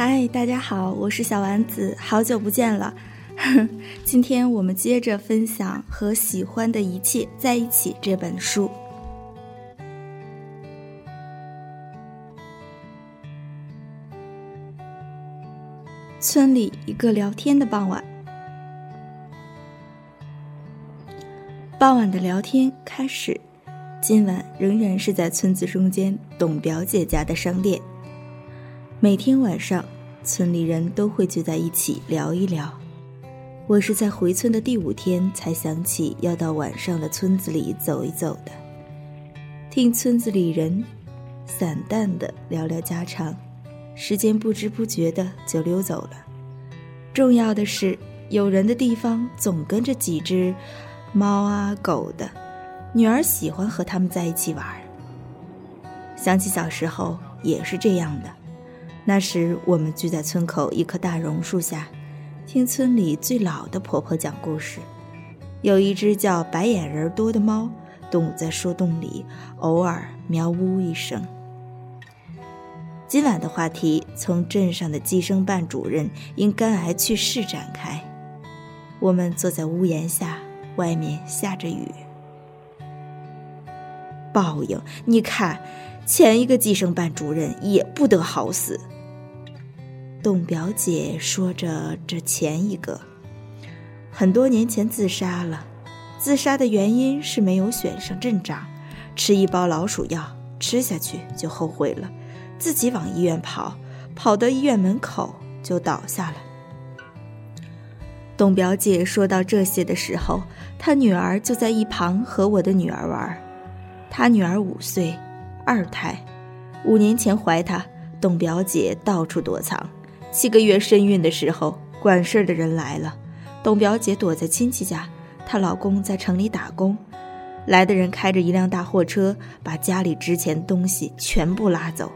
嗨，大家好，我是小丸子，好久不见了。今天我们接着分享《和喜欢的一切在一起》这本书。村里一个聊天的傍晚，傍晚的聊天开始。今晚仍然是在村子中间董表姐家的商店。每天晚上，村里人都会聚在一起聊一聊。我是在回村的第五天才想起要到晚上的村子里走一走的，听村子里人散淡的聊聊家常，时间不知不觉的就溜走了。重要的是，有人的地方总跟着几只猫啊狗的，女儿喜欢和他们在一起玩。想起小时候也是这样的。那时，我们聚在村口一棵大榕树下，听村里最老的婆婆讲故事。有一只叫白眼人多的猫，躲在树洞里，偶尔喵呜一声。今晚的话题从镇上的计生办主任因肝癌去世展开。我们坐在屋檐下，外面下着雨。报应，你看，前一个计生办主任也不得好死。董表姐说着：“这前一个，很多年前自杀了。自杀的原因是没有选上镇长，吃一包老鼠药，吃下去就后悔了，自己往医院跑，跑到医院门口就倒下了。”董表姐说到这些的时候，她女儿就在一旁和我的女儿玩。她女儿五岁，二胎，五年前怀她，董表姐到处躲藏。七个月身孕的时候，管事儿的人来了，董表姐躲在亲戚家，她老公在城里打工。来的人开着一辆大货车，把家里值钱东西全部拉走，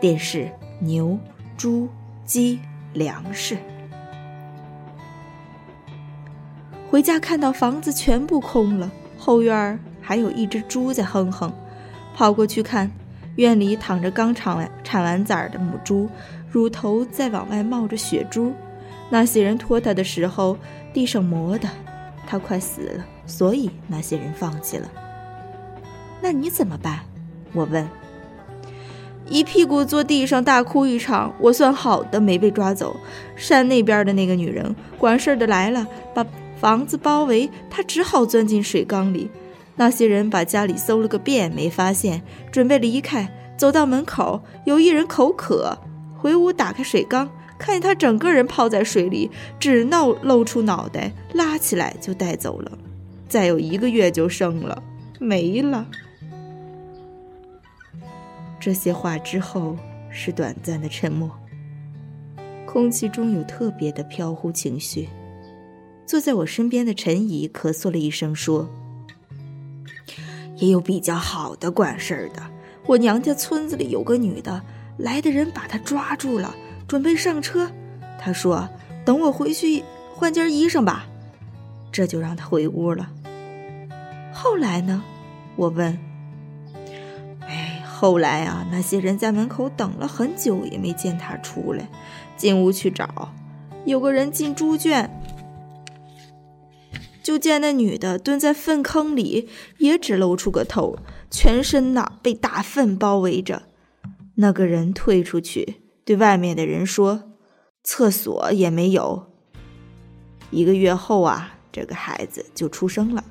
电视、牛、猪、鸡、粮食。回家看到房子全部空了，后院儿还有一只猪在哼哼，跑过去看，院里躺着刚产完产完崽儿的母猪。乳头在往外冒着血珠，那些人拖他的时候，地上磨的，他快死了，所以那些人放弃了。那你怎么办？我问。一屁股坐地上大哭一场，我算好的没被抓走。山那边的那个女人管事儿的来了，把房子包围，她只好钻进水缸里。那些人把家里搜了个遍，没发现，准备离开，走到门口，有一人口渴。回屋打开水缸，看见他整个人泡在水里，只闹露出脑袋，拉起来就带走了。再有一个月就生了，没了。这些话之后是短暂的沉默，空气中有特别的飘忽情绪。坐在我身边的陈姨咳嗽了一声说：“也有比较好的管事儿的，我娘家村子里有个女的。”来的人把他抓住了，准备上车。他说：“等我回去换件衣裳吧。”这就让他回屋了。后来呢？我问。哎，后来啊，那些人在门口等了很久，也没见他出来。进屋去找，有个人进猪圈，就见那女的蹲在粪坑里，也只露出个头，全身呐被大粪包围着。那个人退出去，对外面的人说：“厕所也没有。”一个月后啊，这个孩子就出生了。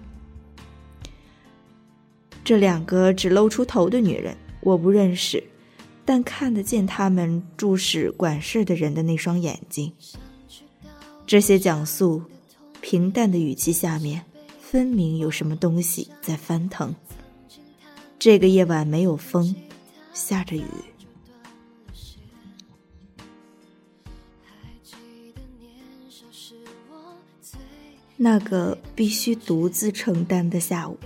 这两个只露出头的女人，我不认识，但看得见他们注视管事的人的那双眼睛。这些讲述平淡的语气下面，分明有什么东西在翻腾。这个夜晚没有风，下着雨。那个必须独自承担的下午，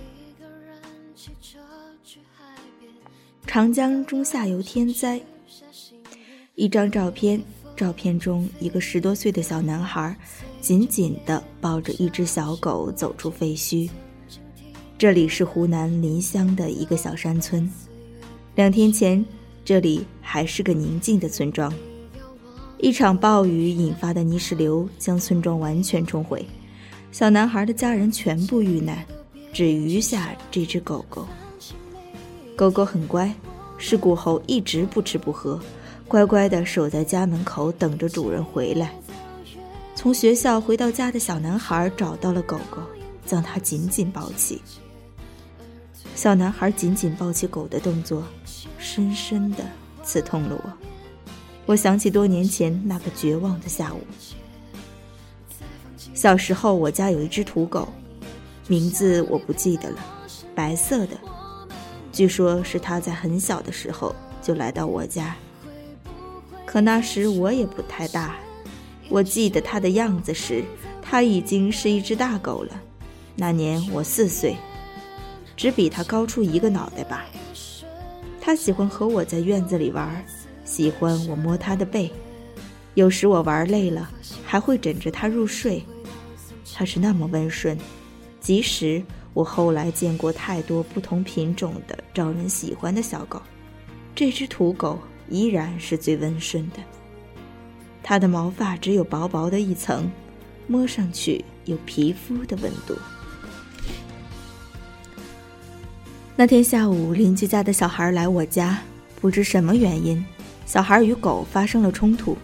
长江中下游天灾。一张照片，照片中一个十多岁的小男孩，紧紧地抱着一只小狗走出废墟。这里是湖南临湘的一个小山村，两天前，这里还是个宁静的村庄。一场暴雨引发的泥石流将村庄完全冲毁，小男孩的家人全部遇难，只余下这只狗狗。狗狗很乖，事故后一直不吃不喝，乖乖地守在家门口等着主人回来。从学校回到家的小男孩找到了狗狗，将它紧紧抱起。小男孩紧紧抱起狗的动作，深深地刺痛了我。我想起多年前那个绝望的下午。小时候，我家有一只土狗，名字我不记得了，白色的。据说是它在很小的时候就来到我家，可那时我也不太大。我记得它的样子时，它已经是一只大狗了。那年我四岁。只比它高出一个脑袋吧。它喜欢和我在院子里玩，喜欢我摸它的背，有时我玩累了，还会枕着它入睡。它是那么温顺，即使我后来见过太多不同品种的招人喜欢的小狗，这只土狗依然是最温顺的。它的毛发只有薄薄的一层，摸上去有皮肤的温度。那天下午，邻居家的小孩来我家，不知什么原因，小孩与狗发生了冲突。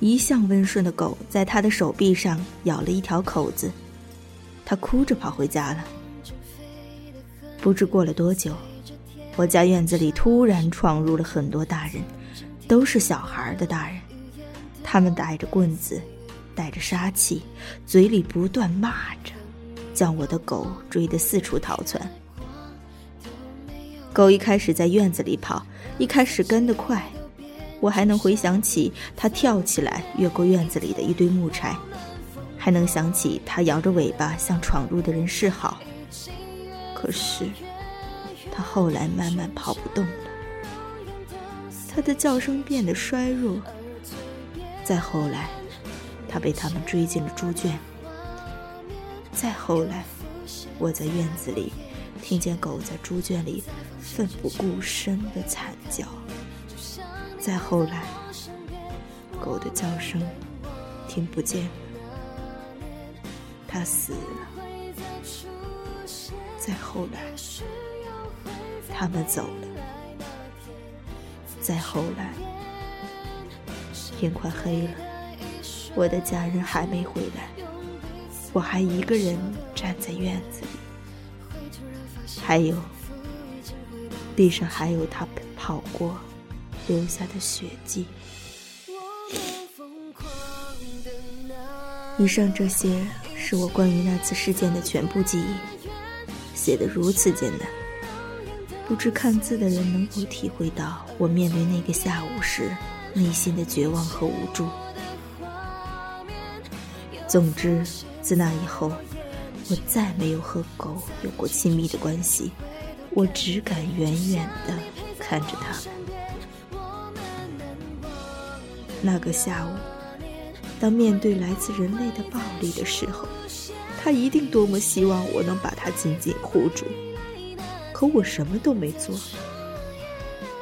一向温顺的狗在他的手臂上咬了一条口子，他哭着跑回家了。不知过了多久，我家院子里突然闯入了很多大人，都是小孩的大人，他们带着棍子，带着杀气，嘴里不断骂着，将我的狗追得四处逃窜。狗一开始在院子里跑，一开始跟得快，我还能回想起它跳起来越过院子里的一堆木柴，还能想起它摇着尾巴向闯入的人示好。可是，它后来慢慢跑不动了，它的叫声变得衰弱。再后来，它被他们追进了猪圈。再后来，我在院子里。听见狗在猪圈里奋不顾身的惨叫。再后来，狗的叫声听不见了，它死了。再后来，他们走了。再后来，天快黑了，我的家人还没回来，我还一个人站在院子里。还有，地上还有他跑过留下的血迹。以上这些是我关于那次事件的全部记忆，写得如此简单，不知看字的人能否体会到我面对那个下午时内心的绝望和无助。总之，自那以后。我再没有和狗有过亲密的关系，我只敢远远地看着它们。那个下午，当面对来自人类的暴力的时候，他一定多么希望我能把他紧紧护住，可我什么都没做。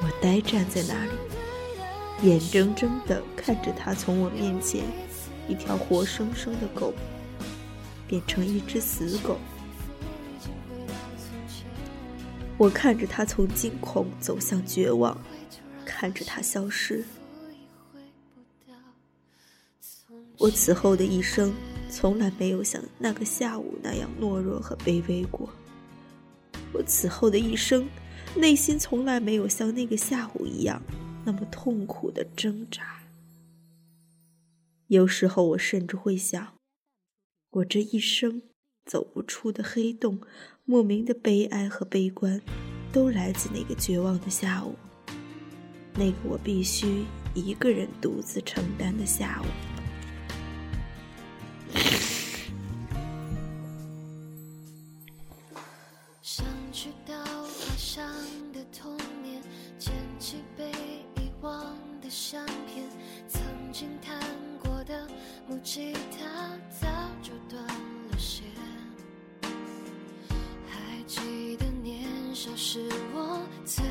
我呆站在那里，眼睁睁地看着他从我面前，一条活生生的狗。变成一只死狗，我看着他从惊恐走向绝望，看着他消失。我此后的一生，从来没有像那个下午那样懦弱和卑微过。我此后的一生，内心从来没有像那个下午一样那么痛苦的挣扎。有时候，我甚至会想。我这一生走不出的黑洞，莫名的悲哀和悲观，都来自那个绝望的下午，那个我必须一个人独自承担的下午。划伤的童年捡起被遗忘的相片曾经弹过的木吉他早就断了弦还记得年少时我最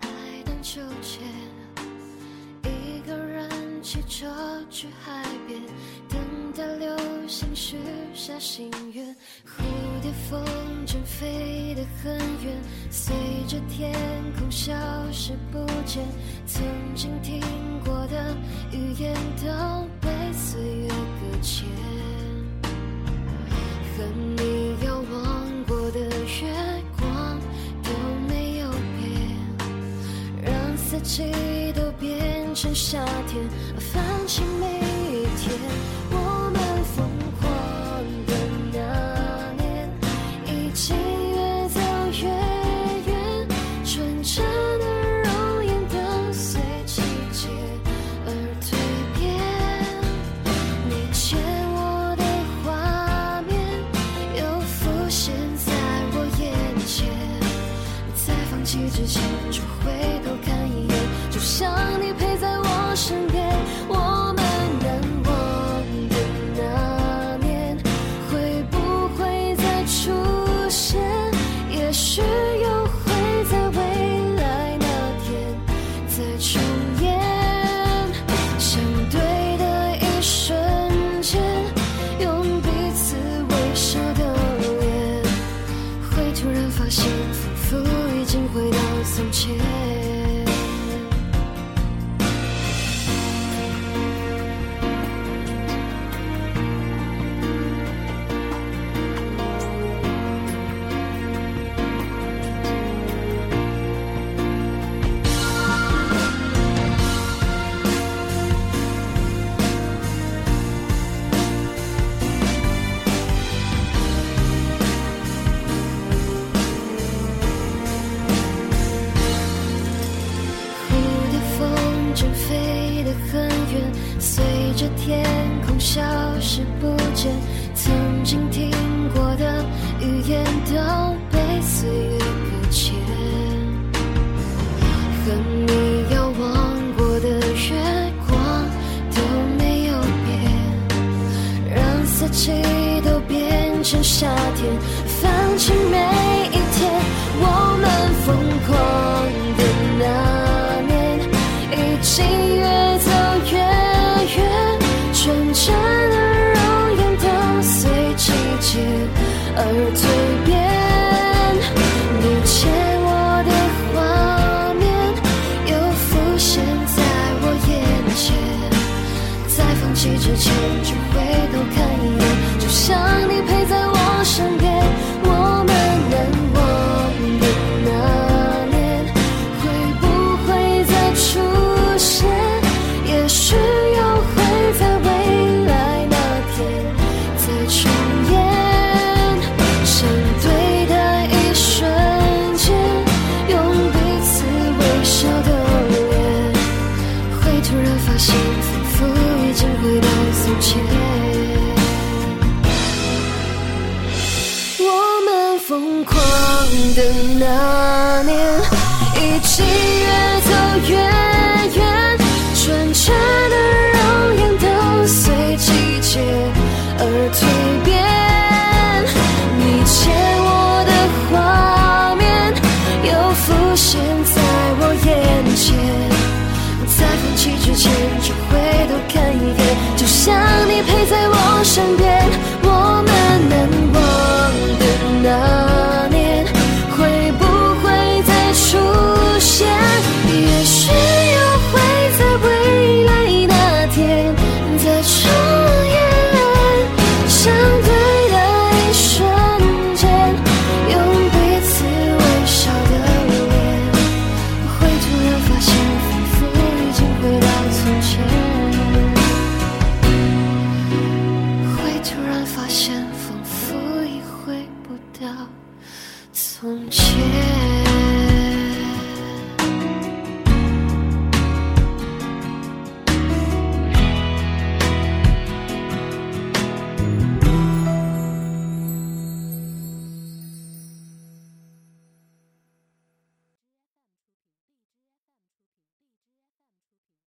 爱荡秋千一个人骑车去海边等待流星许下心愿蝴蝶风筝飞得很远，随着天空消失不见。曾经听过的语言都被岁月搁浅，和你遥望过的月光都没有变，让四季都变成夏天，放晴每随着天空消失不见。曾经听过的语言都被岁月搁浅，和你遥望过的月光都没有变，让四季都变成夏天，放晴每一天。我们疯狂疯狂的那年，已经越走越远，纯真的容颜都随季节而蜕变。你牵我的画面又浮现在我眼前。在放弃之前就回头看一眼，就像你陪在我身边。